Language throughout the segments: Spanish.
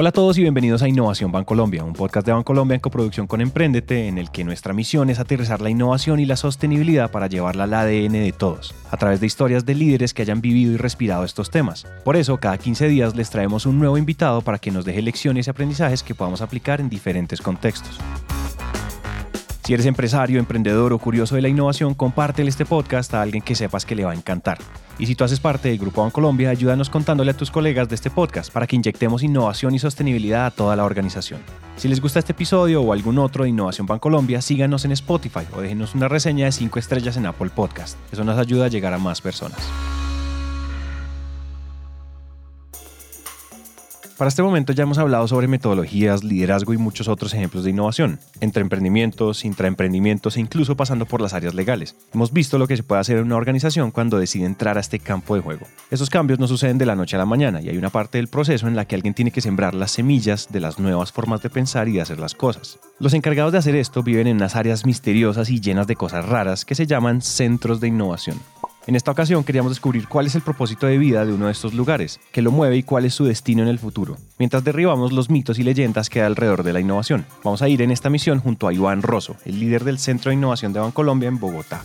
Hola a todos y bienvenidos a Innovación Bancolombia, un podcast de Bancolombia en coproducción con Emprendete, en el que nuestra misión es aterrizar la innovación y la sostenibilidad para llevarla al ADN de todos, a través de historias de líderes que hayan vivido y respirado estos temas. Por eso, cada 15 días les traemos un nuevo invitado para que nos deje lecciones y aprendizajes que podamos aplicar en diferentes contextos. Si eres empresario, emprendedor o curioso de la innovación, compártele este podcast a alguien que sepas que le va a encantar. Y si tú haces parte del Grupo Bancolombia, ayúdanos contándole a tus colegas de este podcast para que inyectemos innovación y sostenibilidad a toda la organización. Si les gusta este episodio o algún otro de Innovación Bancolombia, síganos en Spotify o déjenos una reseña de 5 estrellas en Apple Podcast. Eso nos ayuda a llegar a más personas. Para este momento ya hemos hablado sobre metodologías, liderazgo y muchos otros ejemplos de innovación, entre emprendimientos, intraemprendimientos e incluso pasando por las áreas legales. Hemos visto lo que se puede hacer en una organización cuando decide entrar a este campo de juego. Esos cambios no suceden de la noche a la mañana y hay una parte del proceso en la que alguien tiene que sembrar las semillas de las nuevas formas de pensar y de hacer las cosas. Los encargados de hacer esto viven en unas áreas misteriosas y llenas de cosas raras que se llaman centros de innovación. En esta ocasión queríamos descubrir cuál es el propósito de vida de uno de estos lugares, qué lo mueve y cuál es su destino en el futuro, mientras derribamos los mitos y leyendas que hay alrededor de la innovación. Vamos a ir en esta misión junto a Iván Rosso, el líder del Centro de Innovación de Bancolombia en Bogotá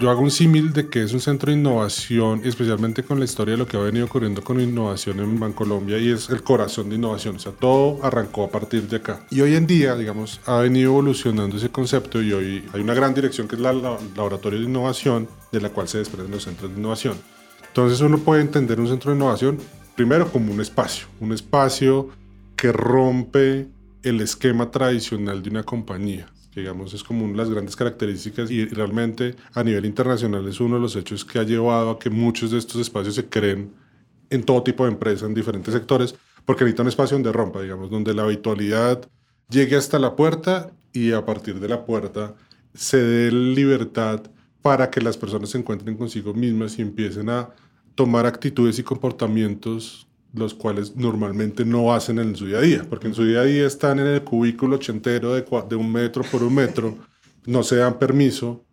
yo hago un símil de que es un centro de innovación, especialmente con la historia de lo que ha venido ocurriendo con innovación en Bancolombia y es el corazón de innovación. O sea, todo arrancó a partir de acá. Y hoy en día, digamos, ha venido evolucionando ese concepto y hoy hay una gran dirección que es la, la laboratorio de innovación, de la cual se desprenden los centros de innovación. Entonces uno puede entender un centro de innovación primero como un espacio, un espacio que rompe el esquema tradicional de una compañía digamos es como una de las grandes características y realmente a nivel internacional es uno de los hechos que ha llevado a que muchos de estos espacios se creen en todo tipo de empresas, en diferentes sectores, porque necesita un espacio donde rompa, digamos, donde la habitualidad llegue hasta la puerta y a partir de la puerta se dé libertad para que las personas se encuentren consigo mismas y empiecen a tomar actitudes y comportamientos los cuales normalmente no hacen en su día a día, porque en su día a día están en el cubículo ochentero de, de un metro por un metro, no se dan permiso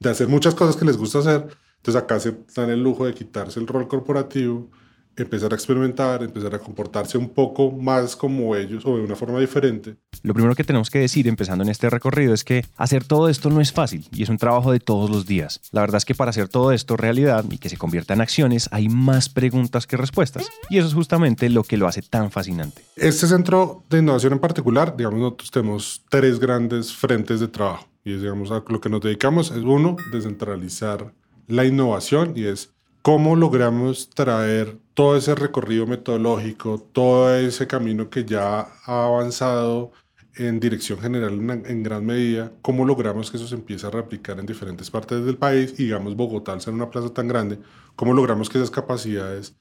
de hacer muchas cosas que les gusta hacer, entonces acá se dan el lujo de quitarse el rol corporativo empezar a experimentar, empezar a comportarse un poco más como ellos o de una forma diferente. Lo primero que tenemos que decir empezando en este recorrido es que hacer todo esto no es fácil y es un trabajo de todos los días. La verdad es que para hacer todo esto realidad y que se convierta en acciones hay más preguntas que respuestas y eso es justamente lo que lo hace tan fascinante. Este centro de innovación en particular, digamos, nosotros tenemos tres grandes frentes de trabajo y es, digamos, a lo que nos dedicamos es uno, descentralizar la innovación y es cómo logramos traer todo ese recorrido metodológico, todo ese camino que ya ha avanzado en dirección general en, gran medida, cómo logramos que eso se empiece a replicar en diferentes partes del país y digamos Bogotá, al ser una plaza tan grande, cómo logramos que esas capacidades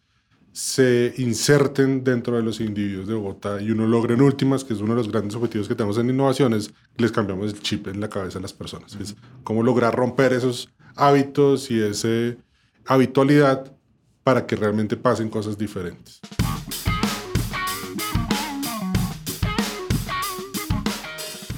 se inserten dentro de los individuos de Bogotá y uno logra en últimas, que es uno de los grandes objetivos que tenemos en innovaciones, les cambiamos el chip en la cabeza a las personas. Es cómo lograr romper esos hábitos y esa habitualidad para que realmente pasen cosas diferentes.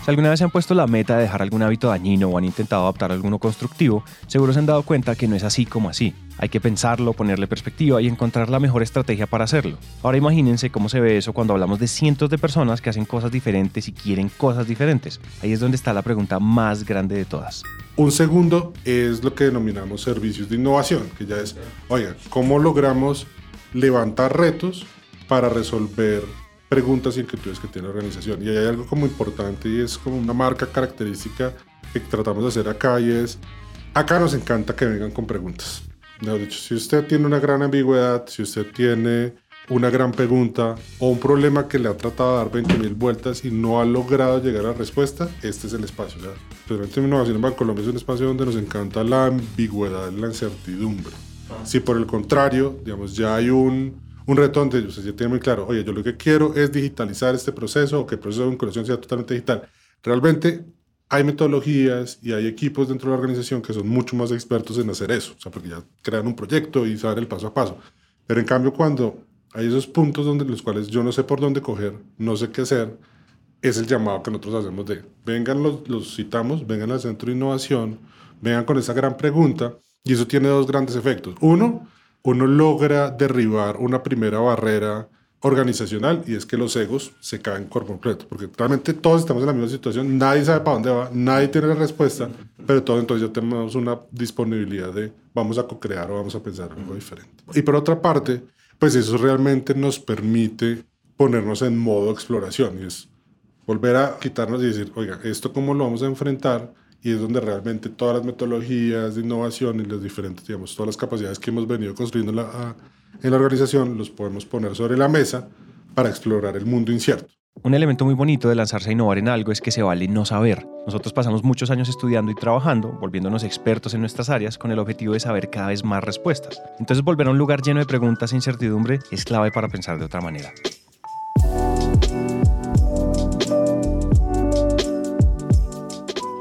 Si alguna vez se han puesto la meta de dejar algún hábito dañino o han intentado adaptar alguno constructivo, seguro se han dado cuenta que no es así como así. Hay que pensarlo, ponerle perspectiva y encontrar la mejor estrategia para hacerlo. Ahora imagínense cómo se ve eso cuando hablamos de cientos de personas que hacen cosas diferentes y quieren cosas diferentes. Ahí es donde está la pregunta más grande de todas. Un segundo es lo que denominamos servicios de innovación, que ya es, oiga, ¿cómo logramos levantar retos para resolver preguntas y inquietudes que tiene la organización? Y hay algo como importante y es como una marca característica que tratamos de hacer acá y es, acá nos encanta que vengan con preguntas. Mejor dicho, si usted tiene una gran ambigüedad, si usted tiene una gran pregunta o un problema que le ha tratado de dar 20 mil vueltas y no ha logrado llegar a la respuesta, este es el espacio. O en Innovación en Colombia es un espacio donde nos encanta la ambigüedad, la incertidumbre. Si por el contrario, digamos, ya hay un, un reto donde usted ya tiene muy claro, oye, yo lo que quiero es digitalizar este proceso o que el proceso de vinculación sea totalmente digital. Realmente hay metodologías y hay equipos dentro de la organización que son mucho más expertos en hacer eso, o sea, porque ya crean un proyecto y saben el paso a paso. Pero en cambio, cuando hay esos puntos donde los cuales yo no sé por dónde coger, no sé qué hacer, es el llamado que nosotros hacemos de, vengan los, los citamos, vengan al centro de innovación, vengan con esa gran pregunta, y eso tiene dos grandes efectos. Uno, uno logra derribar una primera barrera organizacional y es que los egos se caen por completo, porque realmente todos estamos en la misma situación, nadie sabe para dónde va, nadie tiene la respuesta, pero todos entonces ya tenemos una disponibilidad de vamos a co-crear o vamos a pensar algo diferente. Y por otra parte, pues eso realmente nos permite ponernos en modo exploración y es volver a quitarnos y decir, oiga, ¿esto cómo lo vamos a enfrentar? Y es donde realmente todas las metodologías de innovación y las diferentes, digamos, todas las capacidades que hemos venido construyendo en la, en la organización los podemos poner sobre la mesa para explorar el mundo incierto. Un elemento muy bonito de lanzarse a innovar en algo es que se vale no saber. Nosotros pasamos muchos años estudiando y trabajando, volviéndonos expertos en nuestras áreas con el objetivo de saber cada vez más respuestas. Entonces volver a un lugar lleno de preguntas e incertidumbre es clave para pensar de otra manera.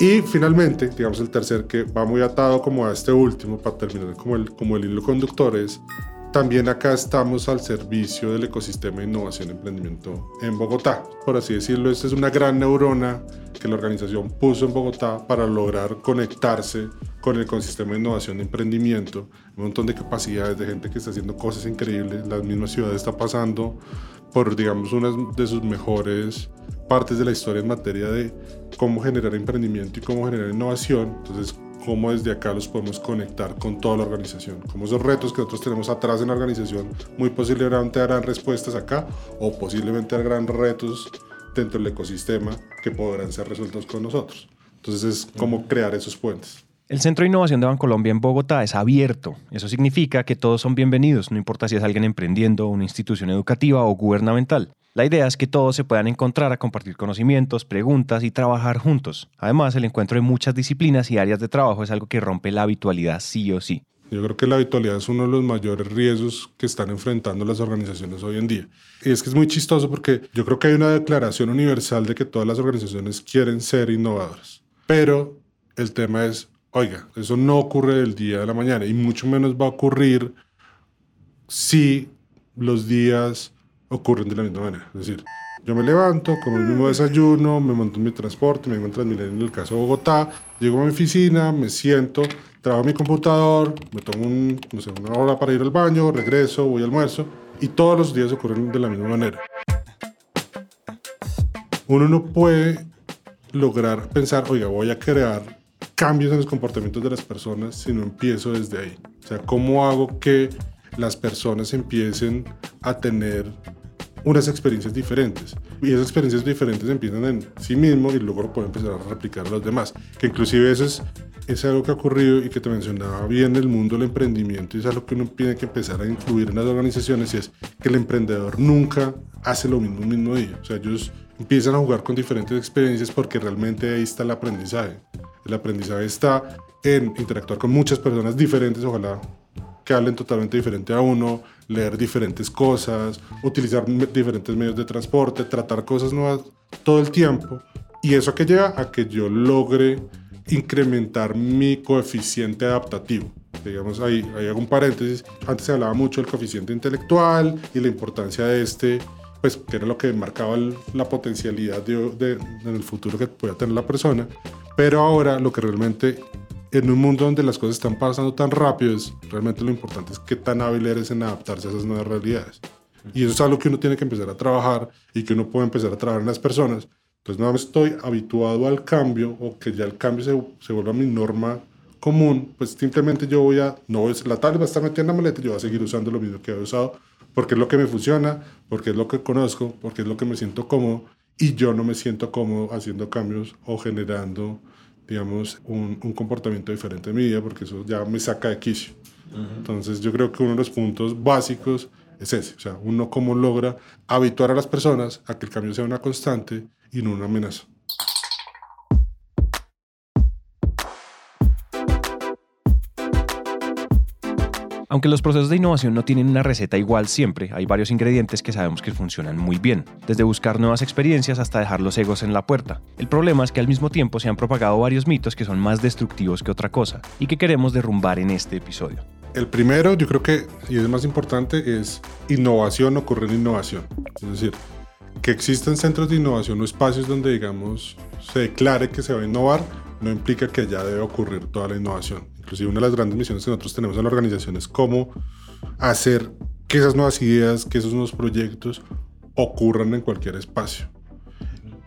Y finalmente, digamos el tercer que va muy atado como a este último para terminar como el, como el hilo conductor es también acá estamos al servicio del ecosistema de innovación y emprendimiento en Bogotá. Por así decirlo, esta es una gran neurona que la organización puso en Bogotá para lograr conectarse con el ecosistema de innovación y emprendimiento. Un montón de capacidades de gente que está haciendo cosas increíbles. La misma ciudad está pasando por, digamos, una de sus mejores partes de la historia en materia de cómo generar emprendimiento y cómo generar innovación. Entonces, cómo desde acá los podemos conectar con toda la organización. Como esos retos que nosotros tenemos atrás en la organización, muy posiblemente harán respuestas acá o posiblemente harán retos dentro del ecosistema que podrán ser resueltos con nosotros. Entonces, es cómo crear esos puentes. El Centro de Innovación de Bancolombia en Bogotá es abierto. Eso significa que todos son bienvenidos, no importa si es alguien emprendiendo, una institución educativa o gubernamental. La idea es que todos se puedan encontrar a compartir conocimientos, preguntas y trabajar juntos. Además, el encuentro de muchas disciplinas y áreas de trabajo es algo que rompe la habitualidad sí o sí. Yo creo que la habitualidad es uno de los mayores riesgos que están enfrentando las organizaciones hoy en día. Y es que es muy chistoso porque yo creo que hay una declaración universal de que todas las organizaciones quieren ser innovadoras. Pero el tema es, oiga, eso no ocurre del día de la mañana y mucho menos va a ocurrir si los días ocurren de la misma manera. Es decir, yo me levanto, como el mismo desayuno, me monto en mi transporte, me encuentro en el caso de Bogotá, llego a mi oficina, me siento, trabajo en mi computador, me tomo una hora para ir al baño, regreso, voy al almuerzo, y todos los días ocurren de la misma manera. Uno no puede lograr pensar, oiga, voy a crear cambios en los comportamientos de las personas si no empiezo desde ahí. O sea, ¿cómo hago que las personas empiecen a tener unas experiencias diferentes. Y esas experiencias diferentes empiezan en sí mismo y luego lo pueden empezar a replicar a los demás. Que inclusive eso es, algo que ha ocurrido y que te mencionaba bien el mundo del emprendimiento y es algo que uno tiene que empezar a incluir en las organizaciones y es que el emprendedor nunca hace lo mismo el mismo día. O sea, ellos empiezan a jugar con diferentes experiencias porque realmente ahí está el aprendizaje. El aprendizaje está en interactuar con muchas personas diferentes, ojalá que hablen totalmente diferente a uno, leer diferentes cosas, utilizar diferentes medios de transporte, tratar cosas nuevas todo el tiempo. Y eso que lleva a que yo logre incrementar mi coeficiente adaptativo. Digamos, ahí, hay hago un paréntesis. Antes se hablaba mucho del coeficiente intelectual y la importancia de este, pues que era lo que marcaba la potencialidad de, en el futuro que pueda tener la persona. Pero ahora lo que realmente en un mundo donde las cosas están pasando tan rápido, es, realmente lo importante es qué tan hábil eres en adaptarse a esas nuevas realidades. Y eso es algo que uno tiene que empezar a trabajar y que uno puede empezar a trabajar en las personas. Entonces no estoy habituado al cambio o que ya el cambio se, se vuelva mi norma común, pues simplemente yo voy a, no voy, la tablet va a estar metida en la maleta y yo voy a seguir usando lo mismo que he usado porque es lo que me funciona, porque es lo que conozco, porque es lo que me siento cómodo y yo no me siento cómodo haciendo cambios o generando digamos, un, un, comportamiento diferente en mi vida, porque eso ya me saca de quicio. Entonces yo creo que uno de los puntos básicos es ese, o sea, uno cómo logra habituar a las personas a que el cambio sea una constante y no una amenaza. Aunque los procesos de innovación no tienen una receta igual siempre, hay varios ingredientes que sabemos que funcionan muy bien, desde buscar nuevas experiencias hasta dejar los egos en la puerta. El problema es que al mismo tiempo se han propagado varios mitos que son más destructivos que otra cosa y que queremos derrumbar en este episodio. El primero, yo creo que, y es más importante, es innovación ocurre en innovación. Es decir, que existan centros de innovación o espacios donde, digamos, se declare que se va a innovar, no implica que ya debe ocurrir toda la innovación. Inclusive una de las grandes misiones que nosotros tenemos en la organización es cómo hacer que esas nuevas ideas, que esos nuevos proyectos ocurran en cualquier espacio.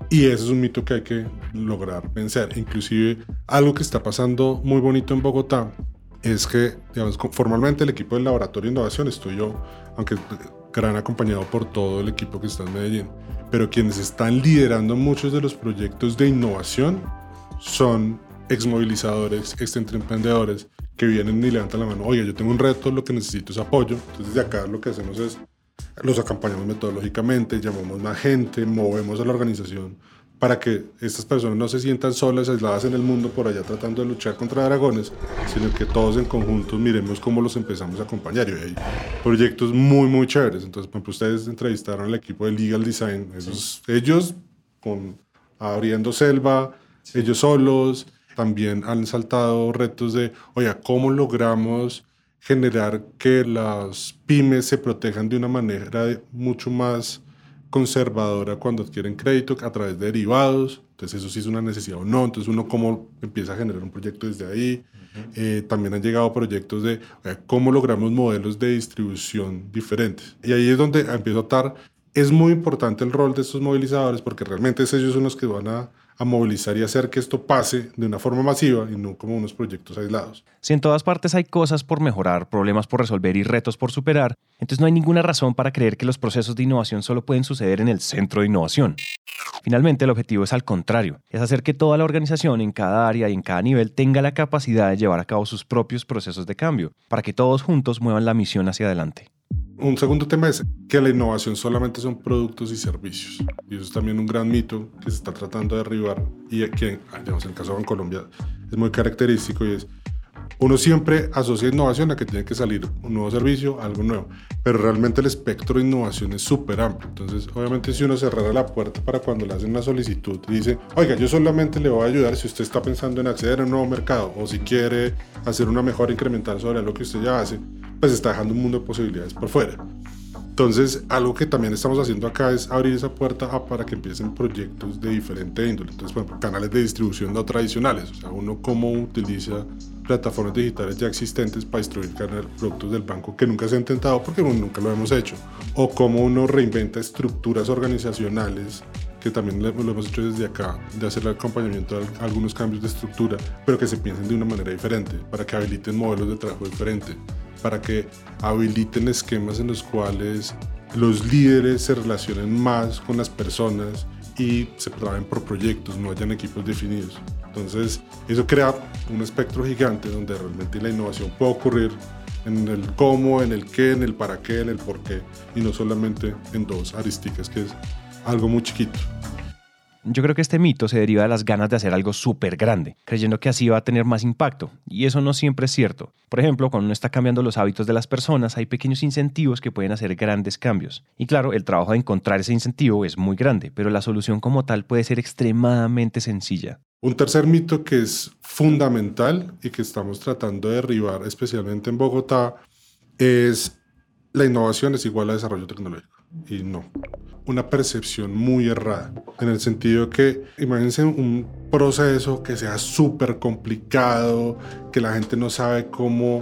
Y ese es un mito que hay que lograr vencer. Inclusive algo que está pasando muy bonito en Bogotá es que, digamos, formalmente el equipo del Laboratorio de Innovación estoy yo, aunque gran acompañado por todo el equipo que está en Medellín. Pero quienes están liderando muchos de los proyectos de innovación son exmovilizadores, emprendedores que vienen y levantan la mano. Oye, yo tengo un reto, lo que necesito es apoyo. Entonces, de acá lo que hacemos es los acompañamos metodológicamente, llamamos más gente, movemos a la organización para que estas personas no se sientan solas, aisladas en el mundo por allá tratando de luchar contra dragones, sino que todos en conjunto miremos cómo los empezamos a acompañar. Y hay proyectos muy, muy chéveres. Entonces, por ejemplo, ustedes entrevistaron al equipo de Legal Design. Ellos, con abriendo selva, ellos solos, también han saltado retos de, oye, ¿cómo logramos generar que las pymes se protejan de una manera mucho más conservadora cuando adquieren crédito a través de derivados. Entonces eso sí es una necesidad o no. Entonces uno cómo empieza a generar un proyecto desde ahí. Eh, también han llegado proyectos de cómo logramos modelos de distribución diferentes. Y ahí es donde empiezo a estar. Es muy importante el rol de estos movilizadores porque realmente ellos son los que van a a movilizar y hacer que esto pase de una forma masiva y no como unos proyectos aislados. Si en todas partes hay cosas por mejorar, problemas por resolver y retos por superar, entonces no hay ninguna razón para creer que los procesos de innovación solo pueden suceder en el centro de innovación. Finalmente, el objetivo es al contrario, es hacer que toda la organización en cada área y en cada nivel tenga la capacidad de llevar a cabo sus propios procesos de cambio, para que todos juntos muevan la misión hacia adelante. Un segundo tema es que la innovación solamente son productos y servicios. Y eso es también un gran mito que se está tratando de derribar y que, digamos, en el caso de Colombia es muy característico y es uno siempre asocia innovación a que tiene que salir un nuevo servicio, algo nuevo, pero realmente el espectro de innovación es súper amplio. Entonces, obviamente, si uno cerrara la puerta para cuando le hacen una solicitud y dice, oiga, yo solamente le voy a ayudar si usted está pensando en acceder a un nuevo mercado o si quiere hacer una mejora incremental sobre lo que usted ya hace, pues está dejando un mundo de posibilidades por fuera. Entonces, algo que también estamos haciendo acá es abrir esa puerta para que empiecen proyectos de diferente índole. Entonces, por ejemplo, canales de distribución no tradicionales. O sea, uno cómo utiliza plataformas digitales ya existentes para distribuir productos del banco que nunca se ha intentado porque nunca lo hemos hecho. O cómo uno reinventa estructuras organizacionales que también lo hemos hecho desde acá, de hacer el acompañamiento a algunos cambios de estructura, pero que se piensen de una manera diferente, para que habiliten modelos de trabajo diferentes para que habiliten esquemas en los cuales los líderes se relacionen más con las personas y se trabajen por proyectos, no hayan equipos definidos. Entonces, eso crea un espectro gigante donde realmente la innovación puede ocurrir en el cómo, en el qué, en el para qué, en el por qué, y no solamente en dos aristicas, que es algo muy chiquito. Yo creo que este mito se deriva de las ganas de hacer algo súper grande, creyendo que así va a tener más impacto, y eso no siempre es cierto. Por ejemplo, cuando uno está cambiando los hábitos de las personas, hay pequeños incentivos que pueden hacer grandes cambios. Y claro, el trabajo de encontrar ese incentivo es muy grande, pero la solución como tal puede ser extremadamente sencilla. Un tercer mito que es fundamental y que estamos tratando de derribar, especialmente en Bogotá, es la innovación es igual a desarrollo tecnológico. Y no una percepción muy errada, en el sentido que imagínense un proceso que sea súper complicado, que la gente no sabe cómo,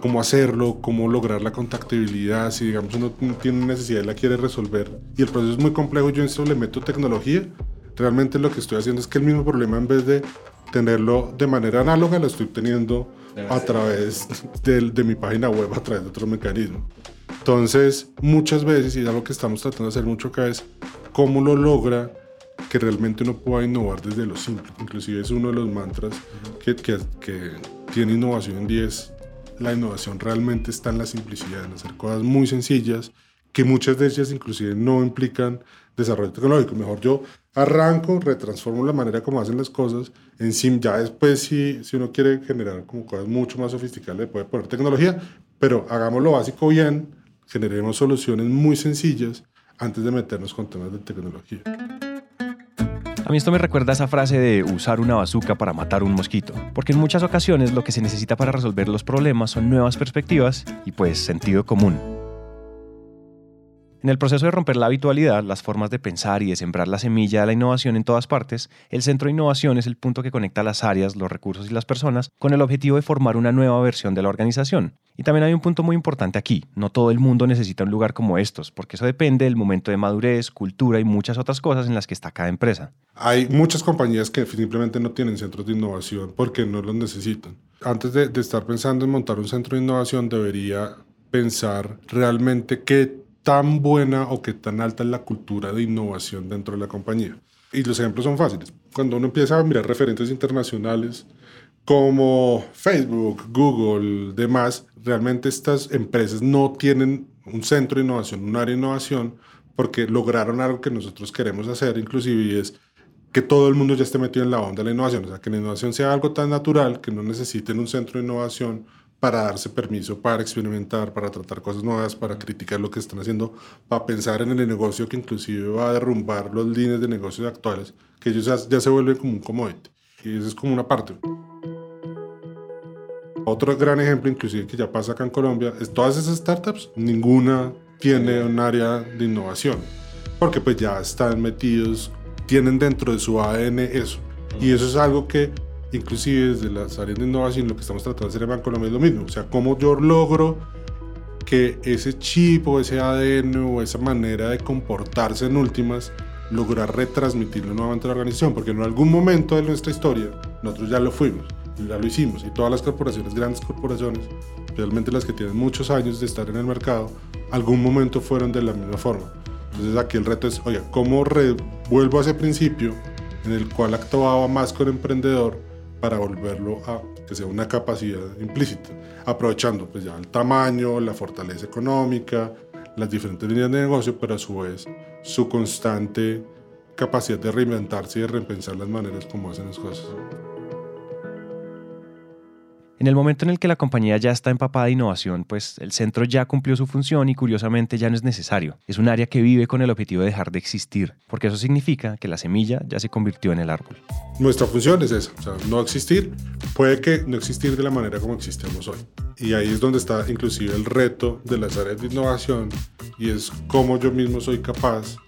cómo hacerlo, cómo lograr la contactabilidad, si digamos uno tiene necesidad y la quiere resolver y el proceso es muy complejo, yo en eso le meto tecnología, realmente lo que estoy haciendo es que el mismo problema en vez de tenerlo de manera análoga lo estoy teniendo a través de, de mi página web, a través de otro mecanismo. Entonces, muchas veces, y es algo que estamos tratando de hacer mucho acá, es cómo lo logra que realmente uno pueda innovar desde lo simple. Inclusive es uno de los mantras que, que, que tiene innovación en 10. La innovación realmente está en la simplicidad, en hacer cosas muy sencillas, que muchas de ellas inclusive no implican desarrollo tecnológico. Mejor yo arranco, retransformo la manera como hacen las cosas, en sim, ya después si, si uno quiere generar como cosas mucho más sofisticadas le puede poner tecnología, pero hagamos lo básico bien, generemos soluciones muy sencillas antes de meternos con temas de tecnología. A mí esto me recuerda a esa frase de usar una bazuca para matar un mosquito, porque en muchas ocasiones lo que se necesita para resolver los problemas son nuevas perspectivas y pues sentido común. En el proceso de romper la habitualidad, las formas de pensar y de sembrar la semilla de la innovación en todas partes, el centro de innovación es el punto que conecta las áreas, los recursos y las personas con el objetivo de formar una nueva versión de la organización. Y también hay un punto muy importante aquí, no todo el mundo necesita un lugar como estos, porque eso depende del momento de madurez, cultura y muchas otras cosas en las que está cada empresa. Hay muchas compañías que simplemente no tienen centros de innovación porque no los necesitan. Antes de, de estar pensando en montar un centro de innovación, debería pensar realmente qué tan buena o qué tan alta es la cultura de innovación dentro de la compañía. Y los ejemplos son fáciles. Cuando uno empieza a mirar referentes internacionales como Facebook, Google, demás, realmente estas empresas no tienen un centro de innovación, un área de innovación, porque lograron algo que nosotros queremos hacer, inclusive, y es que todo el mundo ya esté metido en la onda de la innovación, o sea, que la innovación sea algo tan natural que no necesiten un centro de innovación para darse permiso, para experimentar, para tratar cosas nuevas, para criticar lo que están haciendo, para pensar en el negocio que inclusive va a derrumbar los líneas de negocios actuales, que ellos ya, se vuelven como un commodity. Y eso es como una parte. Otro gran ejemplo, inclusive que ya pasa acá en Colombia, es todas esas startups, ninguna tiene un área de innovación, porque pues ya están metidos, tienen dentro de su ADN eso. Y eso es algo que inclusive desde las áreas de innovación, lo que estamos tratando de hacer en Bancolombia es lo mismo. O sea, cómo yo logro que ese chip o ese ADN o esa manera de comportarse en últimas, lograr retransmitirlo nuevamente a la organización, porque en algún momento de nuestra historia nosotros ya lo fuimos, ya lo hicimos, y todas las corporaciones, grandes corporaciones, especialmente las que tienen muchos años de estar en el mercado, algún momento fueron de la misma forma. Entonces aquí el reto es, oye, ¿cómo vuelvo a ese principio en el cual actuaba más con emprendedor para volverlo a que sea una capacidad implícita, aprovechando pues ya el tamaño, la fortaleza económica, las diferentes líneas de negocio, pero a su vez su constante capacidad de reinventarse y de repensar las maneras como hacen las cosas. En el momento en el que la compañía ya está empapada de innovación, pues el centro ya cumplió su función y curiosamente ya no es necesario. Es un área que vive con el objetivo de dejar de existir, porque eso significa que la semilla ya se convirtió en el árbol. Nuestra función es esa, no existir. Puede que no existir de la manera como existimos hoy. Y ahí es donde está inclusive el reto de las áreas de innovación y es cómo yo mismo soy capaz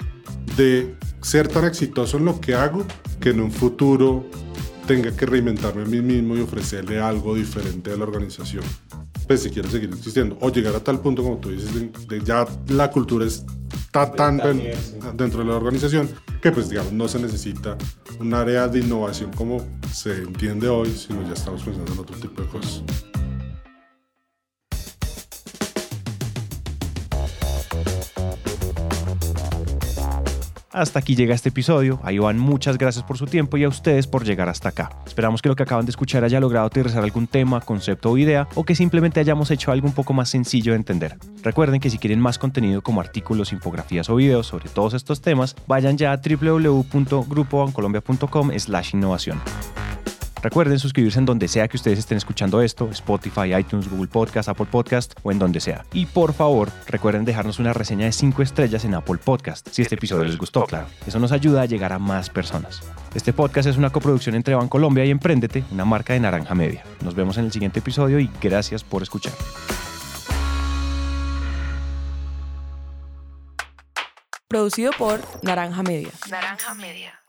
de ser tan exitoso en lo que hago que en un futuro tenga que reinventarme a mí mismo y ofrecerle algo diferente a la organización, pues si quiere seguir existiendo. O llegar a tal punto, como tú dices, de, ya la cultura está tan dentro de la organización que pues digamos no se necesita un área de innovación como se entiende hoy, sino ya estamos pensando en otro tipo de cosas. Hasta aquí llega este episodio. A Iván, muchas gracias por su tiempo y a ustedes por llegar hasta acá. Esperamos que lo que acaban de escuchar haya logrado aterrizar algún tema, concepto o idea o que simplemente hayamos hecho algo un poco más sencillo de entender. Recuerden que si quieren más contenido como artículos, infografías o videos sobre todos estos temas, vayan ya a www.grupobancolombia.com slash innovación. Recuerden suscribirse en donde sea que ustedes estén escuchando esto, Spotify, iTunes, Google Podcast, Apple Podcast o en donde sea. Y por favor, recuerden dejarnos una reseña de 5 estrellas en Apple Podcast, si este episodio les gustó, claro. Eso nos ayuda a llegar a más personas. Este podcast es una coproducción entre Bancolombia y Emprendete, una marca de Naranja Media. Nos vemos en el siguiente episodio y gracias por escuchar. Producido por Naranja Media. Naranja Media.